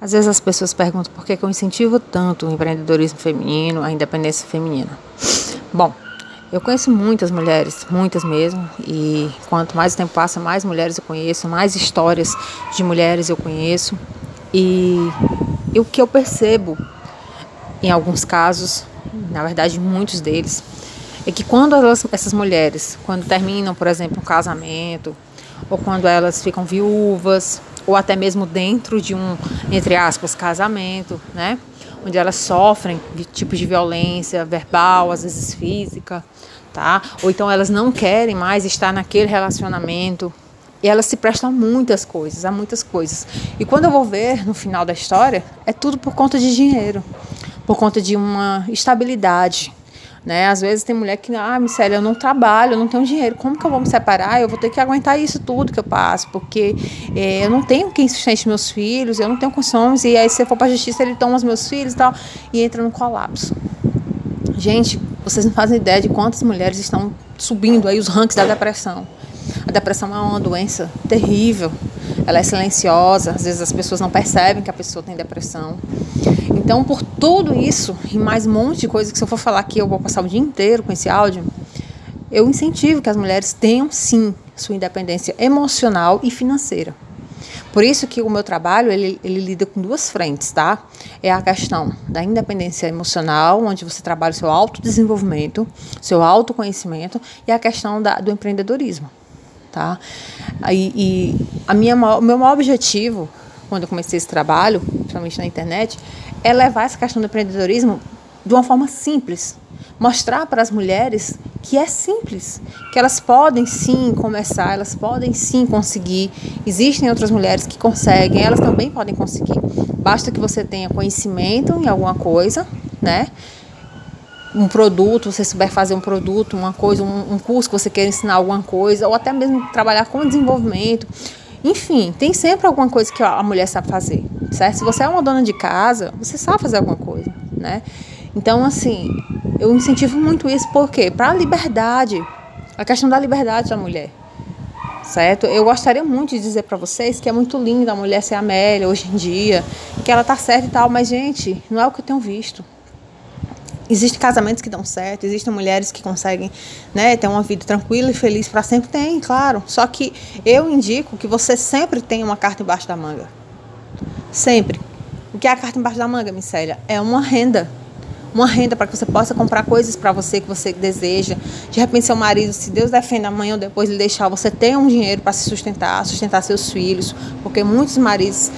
Às vezes as pessoas perguntam por que, eu incentivo tanto o empreendedorismo feminino, a independência feminina. Bom, eu conheço muitas mulheres, muitas mesmo, e quanto mais o tempo passa, mais mulheres eu conheço, mais histórias de mulheres eu conheço. E, e o que eu percebo, em alguns casos, na verdade muitos deles, é que quando elas, essas mulheres, quando terminam, por exemplo, um casamento, ou quando elas ficam viúvas, ou até mesmo dentro de um, entre aspas, casamento, né? Onde elas sofrem de tipos de violência verbal, às vezes física, tá? Ou então elas não querem mais estar naquele relacionamento. E elas se prestam a muitas coisas, a muitas coisas. E quando eu vou ver no final da história, é tudo por conta de dinheiro, por conta de uma estabilidade, né? Às vezes tem mulher que, ah, Micélia, eu não trabalho, eu não tenho dinheiro, como que eu vou me separar? Eu vou ter que aguentar isso tudo que eu passo, porque é, eu não tenho quem sustente meus filhos, eu não tenho condições, e aí se eu for para a justiça ele toma os meus filhos e tal, e entra no colapso. Gente, vocês não fazem ideia de quantas mulheres estão subindo aí os rankings da depressão. A depressão é uma doença terrível, ela é silenciosa, às vezes as pessoas não percebem que a pessoa tem depressão. Então, por tudo isso e mais um monte de coisa que se eu for falar aqui eu vou passar o dia inteiro com esse áudio, eu incentivo que as mulheres tenham sim sua independência emocional e financeira. Por isso que o meu trabalho ele, ele lida com duas frentes, tá? É a questão da independência emocional, onde você trabalha o seu autodesenvolvimento, seu autoconhecimento, e a questão da, do empreendedorismo, tá? E, e a minha, o meu maior objetivo, quando eu comecei esse trabalho, principalmente na internet, é levar essa questão do empreendedorismo de uma forma simples. Mostrar para as mulheres que é simples, que elas podem sim começar, elas podem sim conseguir. Existem outras mulheres que conseguem, elas também podem conseguir. Basta que você tenha conhecimento em alguma coisa, né? Um produto, você souber fazer um produto, uma coisa, um, um curso que você queira ensinar alguma coisa, ou até mesmo trabalhar com desenvolvimento. Enfim, tem sempre alguma coisa que a mulher sabe fazer, certo? Se você é uma dona de casa, você sabe fazer alguma coisa, né? Então, assim, eu incentivo muito isso porque para a liberdade, a questão da liberdade da mulher, certo? Eu gostaria muito de dizer para vocês que é muito lindo a mulher ser Amélia hoje em dia, que ela tá certa e tal, mas gente, não é o que eu tenho visto. Existem casamentos que dão certo, existem mulheres que conseguem né, ter uma vida tranquila e feliz para sempre. Tem, claro. Só que eu indico que você sempre tenha uma carta embaixo da manga. Sempre. O que é a carta embaixo da manga, Micélia? É uma renda. Uma renda para que você possa comprar coisas para você que você deseja. De repente, seu marido, se Deus defenda amanhã ou depois ele deixar, você tenha um dinheiro para se sustentar, sustentar seus filhos. Porque muitos maridos,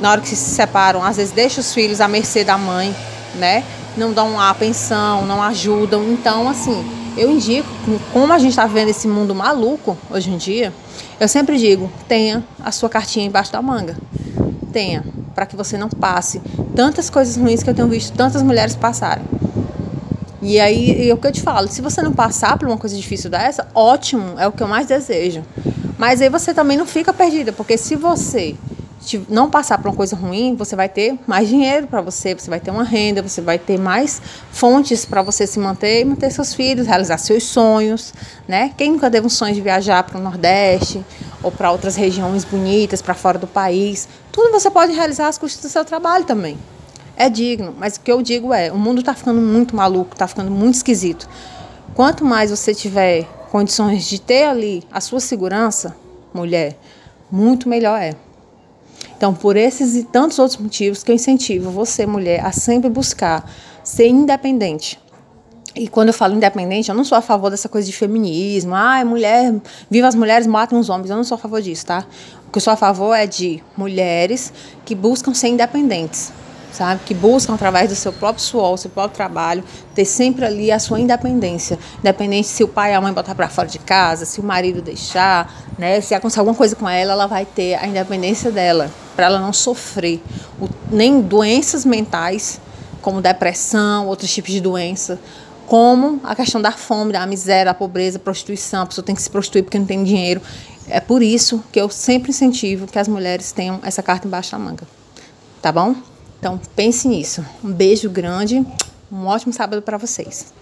na hora que se separam, às vezes deixam os filhos à mercê da mãe, né? Não dão a pensão, não ajudam. Então, assim, eu indico, como a gente está vendo esse mundo maluco hoje em dia, eu sempre digo, tenha a sua cartinha embaixo da manga. Tenha, para que você não passe tantas coisas ruins que eu tenho visto tantas mulheres passarem. E aí, é o que eu te falo, se você não passar por uma coisa difícil dessa, ótimo, é o que eu mais desejo. Mas aí você também não fica perdida, porque se você não passar por uma coisa ruim, você vai ter mais dinheiro para você, você vai ter uma renda, você vai ter mais fontes para você se manter e manter seus filhos, realizar seus sonhos, né? Quem nunca teve um sonho de viajar para o Nordeste ou para outras regiões bonitas, para fora do país? Tudo você pode realizar às custas do seu trabalho também. É digno, mas o que eu digo é, o mundo está ficando muito maluco, está ficando muito esquisito. Quanto mais você tiver condições de ter ali a sua segurança, mulher, muito melhor é. Então, por esses e tantos outros motivos que eu incentivo você, mulher, a sempre buscar ser independente. E quando eu falo independente, eu não sou a favor dessa coisa de feminismo. Ah, mulher, viva as mulheres, matam os homens. Eu não sou a favor disso, tá? O que eu sou a favor é de mulheres que buscam ser independentes sabe? Que buscam através do seu próprio suor, seu próprio trabalho, ter sempre ali a sua independência, independente se o pai e a mãe botar para fora de casa, se o marido deixar, né? Se acontecer alguma coisa com ela, ela vai ter a independência dela, para ela não sofrer o, nem doenças mentais, como depressão, outros tipos de doença, como a questão da fome, da miséria, da pobreza, prostituição, a pessoa tem que se prostituir porque não tem dinheiro. É por isso que eu sempre incentivo que as mulheres tenham essa carta embaixo da manga. Tá bom? Então pense nisso. Um beijo grande, um ótimo sábado para vocês.